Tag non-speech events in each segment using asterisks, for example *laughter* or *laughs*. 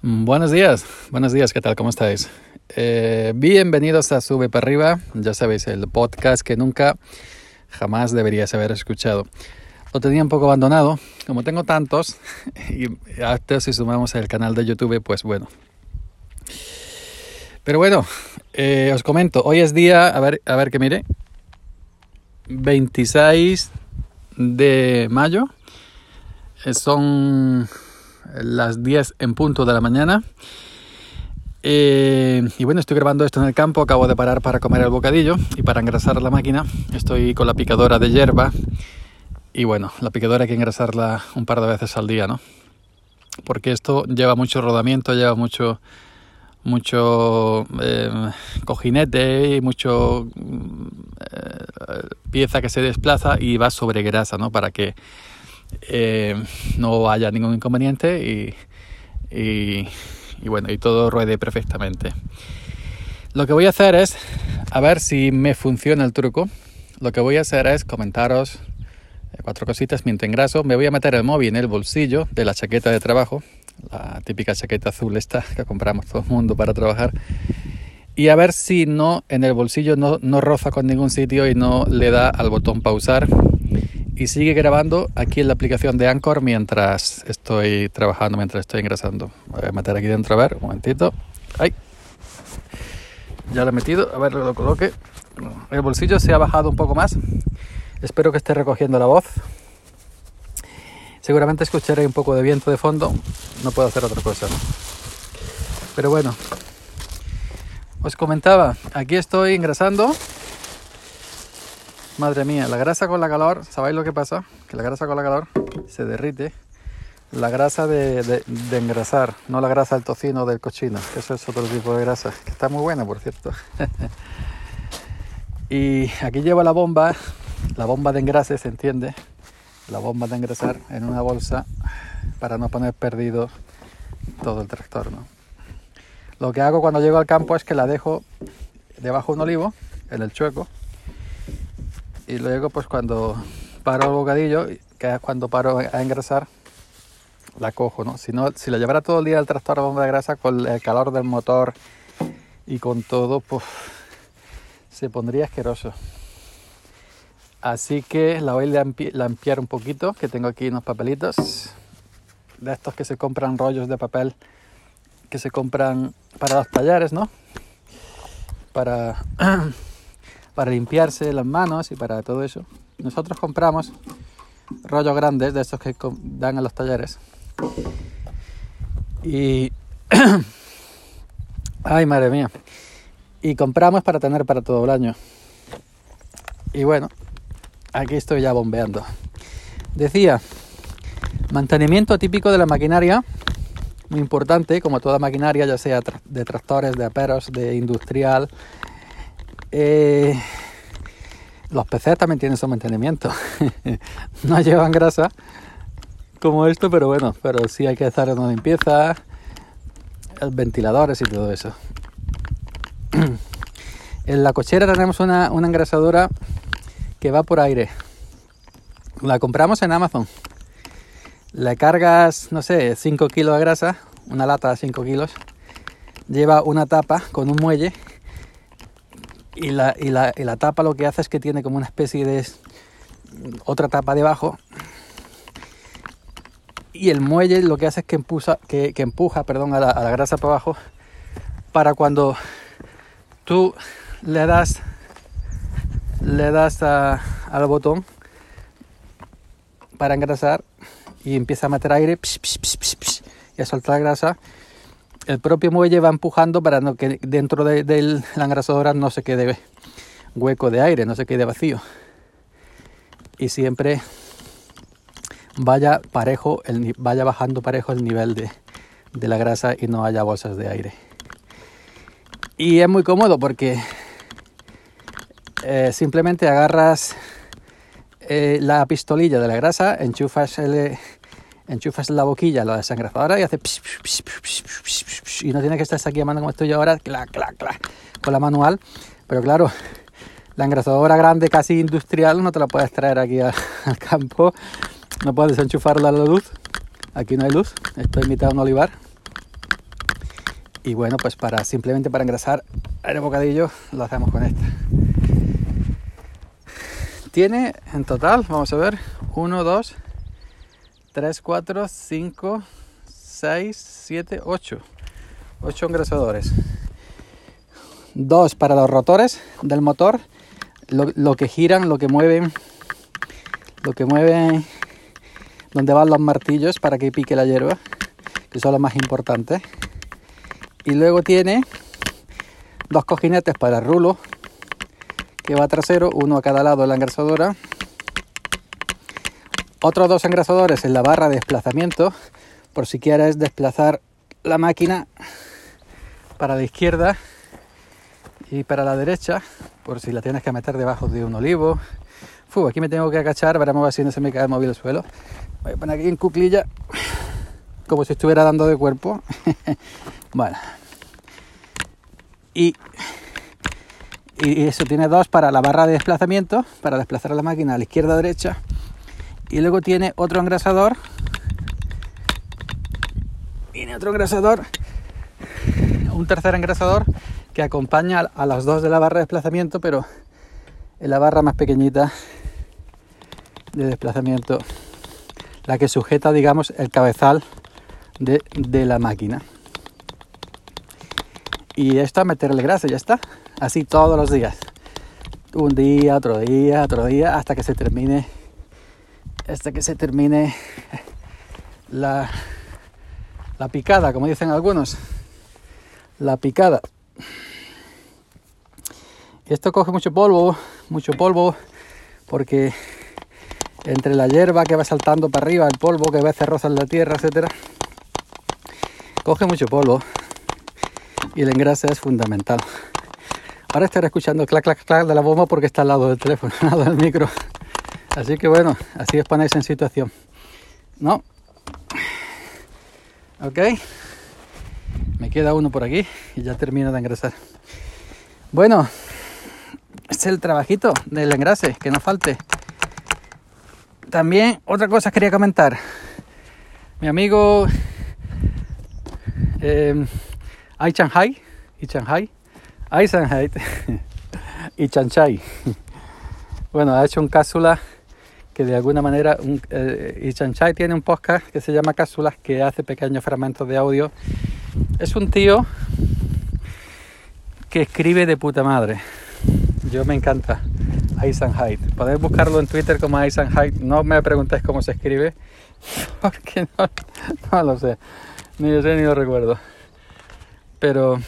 Buenos días, buenos días, ¿qué tal? ¿Cómo estáis? Eh, bienvenidos a Sube para arriba, ya sabéis, el podcast que nunca, jamás deberías haber escuchado. Lo tenía un poco abandonado, como tengo tantos, *laughs* y hasta si sumamos el canal de YouTube, pues bueno. Pero bueno, eh, os comento, hoy es día, a ver, a ver que mire, 26 de mayo, eh, son las 10 en punto de la mañana. Eh, y bueno, estoy grabando esto en el campo, acabo de parar para comer el bocadillo y para engrasar la máquina estoy con la picadora de hierba y bueno, la picadora hay que engrasarla un par de veces al día, ¿no? Porque esto lleva mucho rodamiento, lleva mucho mucho eh, cojinete y mucho eh, pieza que se desplaza y va sobre grasa, ¿no? Para que eh, no haya ningún inconveniente y, bueno, y todo ruede perfectamente. Lo que voy a hacer es, a ver si me funciona el truco, lo que voy a hacer es comentaros eh, cuatro cositas mientras engraso. Me voy a meter el móvil en el bolsillo de la chaqueta de trabajo, la típica chaqueta azul esta que compramos todo el mundo para trabajar. Y a ver si no en el bolsillo no, no roza con ningún sitio y no le da al botón pausar y sigue grabando aquí en la aplicación de Anchor mientras estoy trabajando, mientras estoy engrasando. Voy a meter aquí dentro, a ver, un momentito. ¡Ay! Ya lo he metido, a ver, lo coloque. El bolsillo se ha bajado un poco más. Espero que esté recogiendo la voz. Seguramente escucharé un poco de viento de fondo. No puedo hacer otra cosa. Pero bueno, os comentaba, aquí estoy engrasando Madre mía, la grasa con la calor, ¿sabéis lo que pasa? Que la grasa con la calor se derrite. La grasa de, engrasar, no la grasa del tocino del cochino, que eso es otro tipo de grasa, que está muy buena, por cierto. *laughs* y aquí llevo la bomba, la bomba de engrase, ¿se entiende? La bomba de engrasar en una bolsa para no poner perdido todo el tractor, ¿no? Lo que hago cuando llego al campo es que la dejo debajo de un olivo, en el chueco, y luego pues cuando paro el bocadillo, que es cuando paro a engrasar, la cojo, ¿no? Si, no, si la llevara todo el día el tractor a bomba de grasa con el calor del motor y con todo, pues se pondría asqueroso. Así que la voy a limpiar un poquito, que tengo aquí unos papelitos de estos que se compran rollos de papel que se compran para los talleres, ¿no? Para *clears throat* para limpiarse las manos y para todo eso. Nosotros compramos rollos grandes de estos que dan a los talleres. Y... *clears throat* Ay, madre mía. Y compramos para tener para todo el año. Y bueno, aquí estoy ya bombeando. Decía, mantenimiento típico de la maquinaria, muy importante, como toda maquinaria, ya sea de tractores, de aperos, de industrial, eh, los PCs también tienen su mantenimiento. *laughs* no llevan grasa como esto, pero bueno, pero sí hay que hacer una limpieza, ventiladores y todo eso. *clears throat* en la cochera tenemos una, una engrasadora que va por aire. La compramos en Amazon. Le cargas, no sé, 5 kilos de grasa, una lata de 5 kilos. Lleva una tapa con un muelle y la, y, la, y la, tapa lo que hace es que tiene como una especie de otra tapa debajo. Y el muelle lo que hace es que empuja, que, empuja perdón, a, la, grasa para abajo para cuando tú le das le das a, al botón para engrasar y empieza a meter aire y a soltar grasa el propio muelle va empujando para no que dentro de, la engrasadora no se quede hueco de aire, no se quede vacío. Y siempre vaya parejo, el, vaya bajando parejo el nivel de, la grasa y no haya bolsas de aire. Y es muy cómodo porque eh, simplemente agarras eh, la pistolilla de la grasa, enchufas el, enchufas la boquilla, la desengrasadora y hace y no tiene que estar aquí a mano como estoy yo ahora, clac, clac, clac, con la manual. Pero claro, la engrasadora grande, casi industrial, no te la puedes traer aquí al campo. No puedes enchufarla a la luz. Aquí no hay luz. Estoy mitad de un olivar. Y bueno, pues para simplemente para engrasar el bocadillo lo hacemos con esta. Tiene en total, vamos a ver, 1, 2, 3, 4, 5, 6, 7, 8. 8 engrasadores. Dos para los rotores del motor, lo, lo, que giran, lo que mueven, lo que mueven, donde van los martillos para que pique la hierba, que son los más importantes. Y luego tiene dos cojinetes para el rulo, que va trasero, uno a cada lado de la engrasadora. Otros dos engrasadores en la barra de desplazamiento, por si quieres desplazar la máquina para la izquierda y para la derecha, por si la tienes que meter debajo de un olivo. Fu, aquí me tengo que agachar, veremos a ver si no se me cae el móvil al suelo. Voy a poner aquí en cuclilla, como si estuviera dando de cuerpo. *laughs* bueno. Y, y eso tiene dos para la barra de desplazamiento, para desplazar la máquina a la izquierda derecha. Y luego tiene otro engrasador. Tiene otro engrasador un tercer engrasador que acompaña a las dos de la barra de desplazamiento, pero en la barra más pequeñita de desplazamiento, la que sujeta, digamos, el cabezal de, de la máquina. Y esto a meterle grasa, ya está. Así todos los días. Un día, otro día, otro día, hasta que se termine. Hasta que se termine la, la picada, como dicen algunos la picada. Esto coge mucho polvo, mucho polvo, porque entre la hierba que va saltando para arriba, el polvo que a veces roza en la tierra, etcétera, coge mucho polvo y el engrase es fundamental. Ahora estaré escuchando clac, clac, clac de la bomba porque está al lado del teléfono, *laughs* al lado del micro. Así que bueno, así os ponéis en situación. ¿No? ¿Ok? Me queda uno por aquí y ya termino de engrasar. Bueno, es el trabajito del engrase, que no falte. También otra cosa quería comentar. Mi amigo eh, Ai y Shanghai, Ai Shanghai *laughs* y Chanchai. Bueno, ha hecho un cápsula que de alguna manera un, eh, y Chanchai tiene un podcast que se llama Cápsulas que hace pequeños fragmentos de audio es un tío que escribe de puta madre. Yo me encanta. Aisan Hyde. Podéis buscarlo en Twitter como Aisan Hyde. No me preguntéis cómo se escribe, *laughs* porque no, lo sé. Ni yo sé ni lo recuerdo. Pero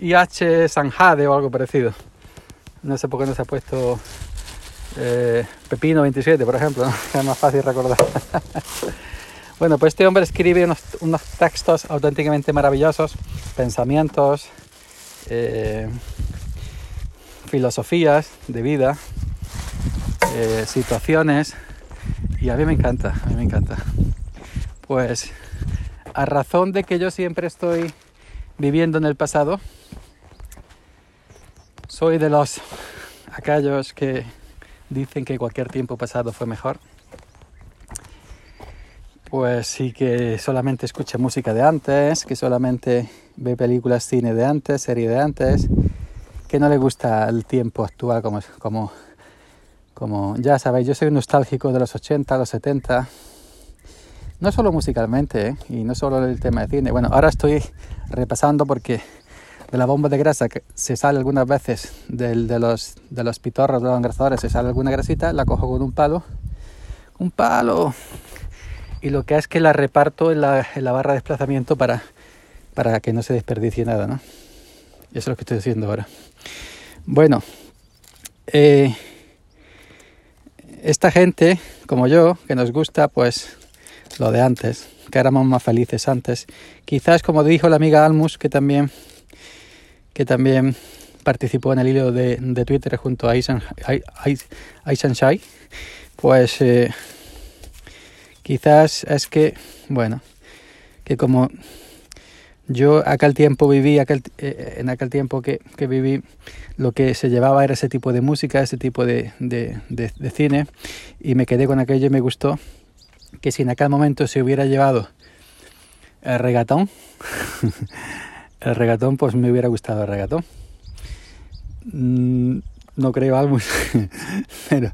IH Sanjade o algo parecido. No sé por qué no se ha puesto eh, Pepino 27, por ejemplo. *laughs* Es más fácil recordar. *laughs* Bueno, pues este hombre escribe unos, textos auténticamente maravillosos, pensamientos, eh, filosofías de vida, eh, situaciones, y a mí me encanta, a mí me encanta. Pues a razón de que yo siempre estoy viviendo en el pasado, soy de los aquellos que dicen que cualquier tiempo pasado fue mejor pues sí que solamente escucha música de antes, que solamente ve películas, cine de antes, serie de antes, que no le gusta el tiempo actual como, como, como ya sabéis, yo soy nostálgico de los 80, los 70, no solo musicalmente ¿eh? y no solo el tema de cine. Bueno, ahora estoy repasando porque de la bomba de grasa que se sale algunas veces de, los, de los pitorros, de los engrasadores, se sale alguna grasita, la cojo con un palo. Un palo y lo que es que la reparto en la, barra de desplazamiento para, para que no se desperdicie nada, ¿no? Eso es lo que estoy haciendo ahora. Bueno, eh, esta gente, como yo, que nos gusta pues lo de antes, que éramos más felices antes, quizás como dijo la amiga Almus, que también, que también participó en el hilo de, Twitter junto a Aisan, Shai, pues eh, Quizás es que, bueno, que como yo aquel tiempo viví, aquel, eh, en aquel tiempo que, que, viví, lo que se llevaba era ese tipo de música, ese tipo de, de, de, cine, y me quedé con aquello y me gustó, que si en aquel momento se hubiera llevado el regatón, *laughs* el regatón, pues me hubiera gustado el regatón. Mm, no creo algo, *laughs* pero,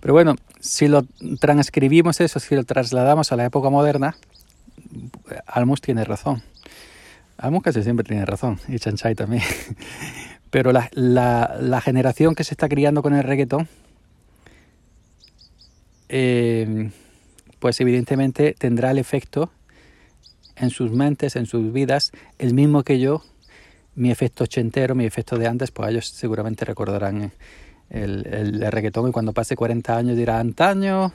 pero bueno, si lo transcribimos eso, si lo trasladamos a la época moderna, Almus tiene razón. Almus casi siempre tiene razón, y Chanchai también. *laughs* Pero la, la, generación que se está criando con el reggaetón, eh, pues evidentemente tendrá el efecto en sus mentes, en sus vidas, el mismo que yo, mi efecto ochentero, mi efecto de antes, pues ellos seguramente recordarán el, el, reggaetón y cuando pase 40 años dirá antaño,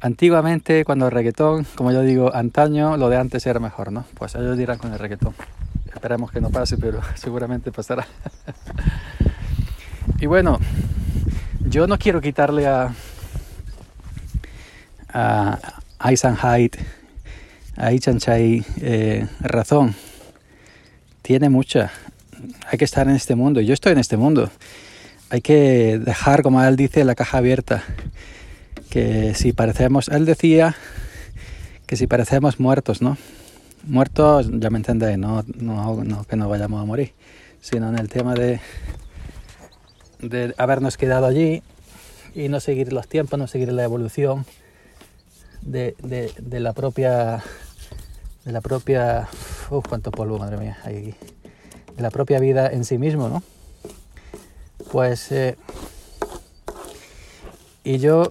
antiguamente cuando el reggaetón, como yo digo, antaño, lo de antes era mejor, ¿no? Pues ellos dirán con el reggaetón. Esperemos que no pase, pero *laughs* seguramente pasará. *laughs* y bueno, yo no quiero quitarle a, a Eisenheit, a Ichanchai eh, razón. Tiene mucha. Hay que estar en este mundo. Yo estoy en este mundo hay que dejar, como él dice, la caja abierta. Que si parecemos, él decía que si parecemos muertos, ¿no? Muertos, ya me entendéis, no, que no vayamos a morir, sino en el tema de, de habernos quedado allí y no seguir los tiempos, no seguir la evolución de, de la propia de la propia uf, cuánto polvo madre mía hay aquí. De la propia vida en sí mismo no pues eh, y yo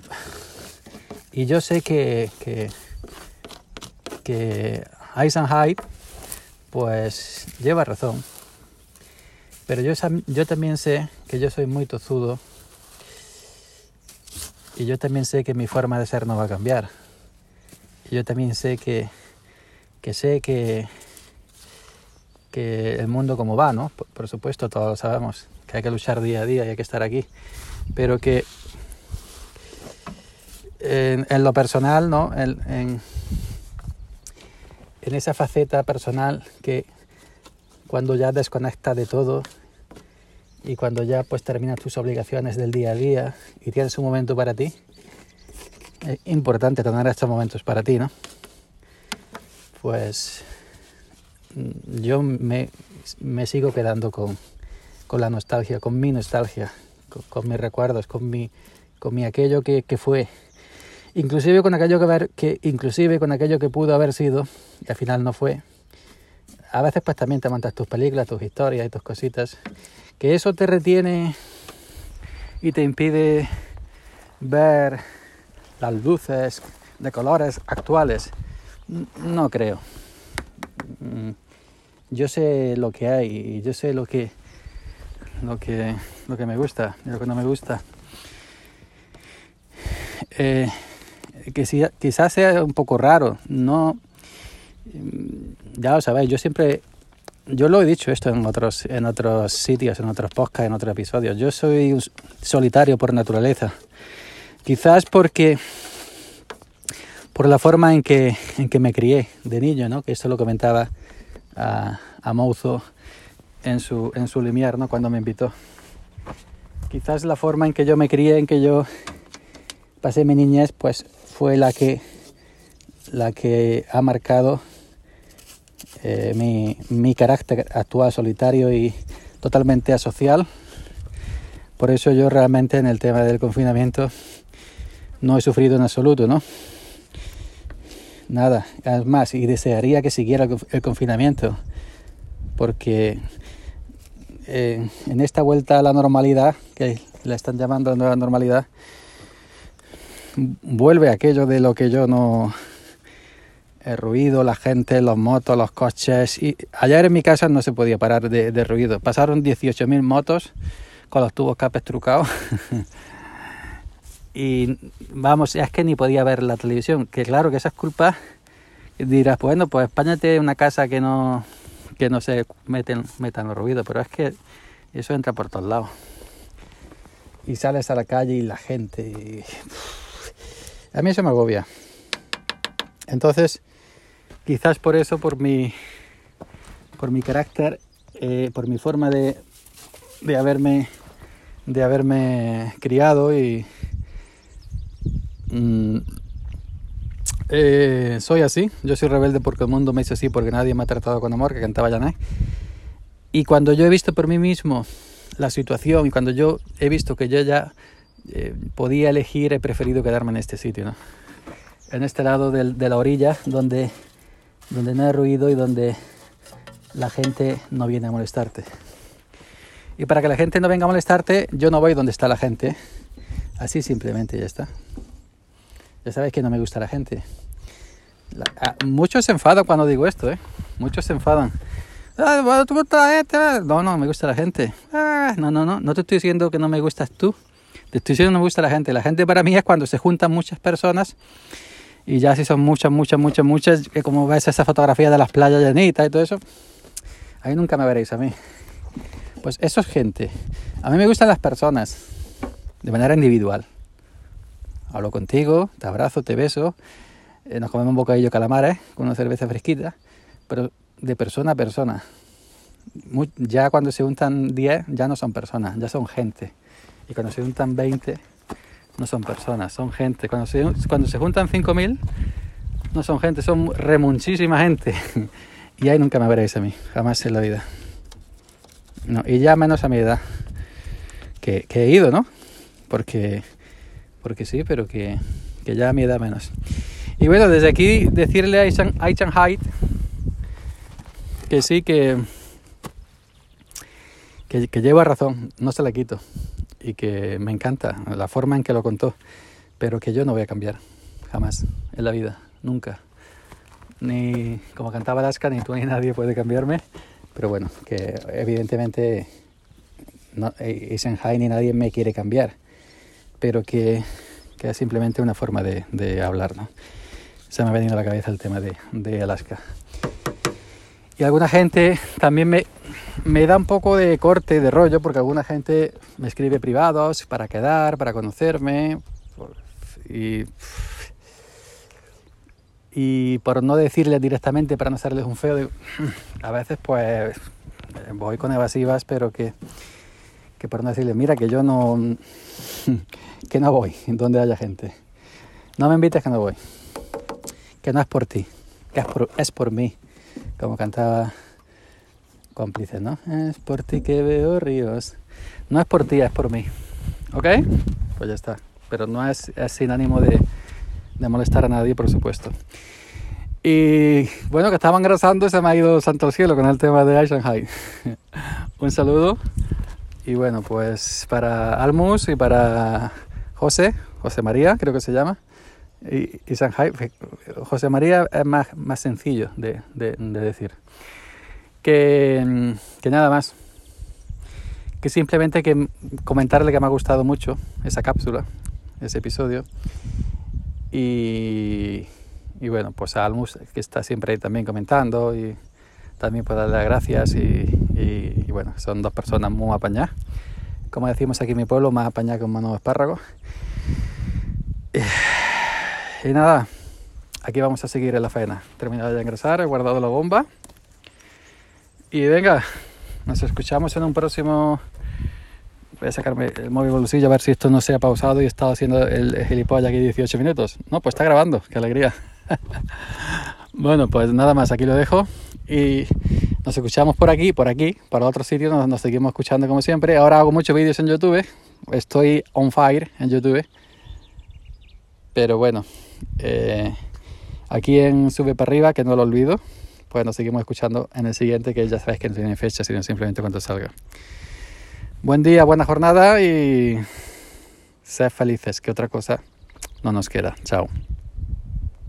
y yo sé que que, que Eisenhower pues lleva razón. Pero yo, yo también sé que yo soy muy tozudo. Y yo también sé que mi forma de ser no va a cambiar. Y yo también sé que que sé que que el mundo como va, ¿no? Por, supuesto, todos lo sabemos que hay que luchar día a día y hay que estar aquí, pero que en, lo personal, ¿no? En, en, en, esa faceta personal que cuando ya desconecta de todo y cuando ya pues terminas tus obligaciones del día a día y tienes un momento para ti, es importante tener estos momentos para ti, ¿no? Pues yo me, me sigo quedando con, con la nostalgia, con mi nostalgia, con, mis recuerdos, con mi, con mi aquello que, que, fue, inclusive con aquello que, que inclusive con aquello que pudo haber sido y al final no fue. A veces pues también te montas tus películas, tus historias y tus cositas, que eso te retiene y te impide ver las luces de colores actuales. No creo. Mm, yo sé lo que hay y yo sé lo que lo que, lo que me gusta y lo que no me gusta. Eh, que si, quizás sea un poco raro, no, ya lo sabéis, yo siempre, yo lo he dicho esto en otros, en otros sitios, en otros podcasts, en otros episodios, yo soy solitario por naturaleza, quizás porque, por la forma en que, en que me crié de niño, ¿no? que esto lo comentaba a, a Mouzo en su, en su limiar, ¿no? Cuando me invitó. Quizás la forma en que yo me crié, en que yo pasé mi niñez, pues fue la que, la que ha marcado eh, mi, mi carácter actual solitario y totalmente asocial. Por eso yo realmente en el tema del confinamiento no he sufrido en absoluto, ¿no? Nada, más, y desearía que siguiera el confinamiento, porque eh, en esta vuelta a la normalidad, que la están llamando nueva normalidad, vuelve aquello de lo que yo no... El ruido, la gente, los motos, los coches. Y ayer en mi casa no se podía parar de, de ruido. Pasaron 18.000 motos con los tubos capes trucados. *laughs* y vamos, es que ni podía ver la televisión. Que claro que esa es culpa. Dirás, bueno, pues espáñate una casa que no, que no se meten, metan los ruidos, pero es que eso entra por todos lados. Y sales a la calle y la gente... A mí eso me agobia. Entonces, quizás por eso, por mi, por mi carácter, eh, por mi forma de, de haberme de haberme criado y mm, eh, soy así, yo soy rebelde porque el mundo me hizo así, porque nadie me ha tratado con amor, que cantaba Jané. Y cuando yo he visto por mí mismo la situación y cuando yo he visto que yo ya eh, podía elegir, he preferido quedarme en este sitio, ¿no? En este lado del, de la orilla donde, donde no hay ruido y donde la gente no viene a molestarte. Y para que la gente no venga a molestarte, yo no voy donde está la gente. Así simplemente ya está. Ya sabes que no me gusta la gente. Ah, muchos se enfadan cuando digo esto, ¿eh? Muchos se enfadan. Ah, no, no, me gusta la gente. Ah, no, no, no, no te estoy diciendo que no me gustas tú. Te estoy diciendo que no me gusta la gente. La gente para mí es cuando se juntan muchas personas y ya si son muchas, muchas, muchas, muchas, que como ves esa fotografía de las playas llenitas y todo eso, ahí nunca me veréis a mí. Pues eso es gente. A mí me gustan las personas de manera individual. Hablo contigo, te abrazo, te beso, eh, nos comemos un bocadillo calamares con una cerveza fresquita, pero de persona a persona. ya cuando se juntan 10 ya no son personas, ya son gente. Y cuando se juntan 20 no son personas, son gente. Cuando se, cuando se juntan 5.000 no son gente, son remuchísima gente. *laughs* y ahí nunca me veréis a mí, jamás en la vida. Y ya menos a mi edad, que, he ido, ¿no? Porque, porque sí, pero que, que ya a mi edad menos. Y bueno, desde aquí decirle a Haidt que sí, que, que, lleva razón, no se la quito. Y que me encanta la forma en que lo contó, pero que yo no voy a cambiar, jamás, en la vida, nunca. Ni como cantaba Alaska, ni tú ni nadie puede cambiarme pero bueno, que evidentemente no, ni nadie me quiere cambiar, pero que, que es simplemente una forma de, de, hablar, ¿no? Se me ha venido a la cabeza el tema de, de Alaska. Y alguna gente también me, me, da un poco de corte, de rollo, porque alguna gente me escribe privados para quedar, para conocerme. Y y por no decirles directamente para no hacerles un feo, a veces pues voy con evasivas, pero que, que por no decirles, mira que yo no, *laughs* que no voy donde haya gente. No me invites que no voy. Que no es por ti, que es por, es por mí, como cantaba cómplice, ¿no? Es por ti que veo ríos. No es por ti, es por mí. ¿Ok? Pues ya está. Pero no es, es sin ánimo de de molestar a nadie, por supuesto. Y bueno, que estaban grasando, se me ha ido santo cielo con el tema de Shanghai. *laughs* Un saludo. Y bueno, pues para Almus y para José, José María, creo que se llama. Y, y Shanghai, José María es más, más sencillo de, de, de decir. Que, que nada más. Que simplemente que comentarle que me ha gustado mucho esa cápsula, ese episodio y, bueno, pues a Almus, que está siempre ahí también comentando, y también puedo darle las gracias. Y, bueno, son dos personas muy apañadas. Como decimos aquí en mi pueblo, más apañadas que un mano de espárrago. Y, nada, aquí vamos a seguir en la faena. Terminado de ingresar, he guardado la bomba. Y venga, nos escuchamos en un próximo voy a sacarme el móvil bolsillo a ver si esto no se ha pausado y he estado haciendo el gilipollas aquí 18 minutos. No, pues está grabando, qué alegría. *laughs* bueno, pues nada más, aquí lo dejo y nos escuchamos por aquí, por aquí, para otro sitio, nos, nos seguimos escuchando como siempre. Ahora hago muchos vídeos en YouTube, estoy on fire en YouTube, pero bueno, eh, aquí en Sube para arriba, que no lo olvido, pues nos seguimos escuchando en el siguiente, que ya sabéis que no tiene fecha, sino simplemente cuando salga. Buen día, buena jornada y sed felices, que otra cosa no nos queda. Chao.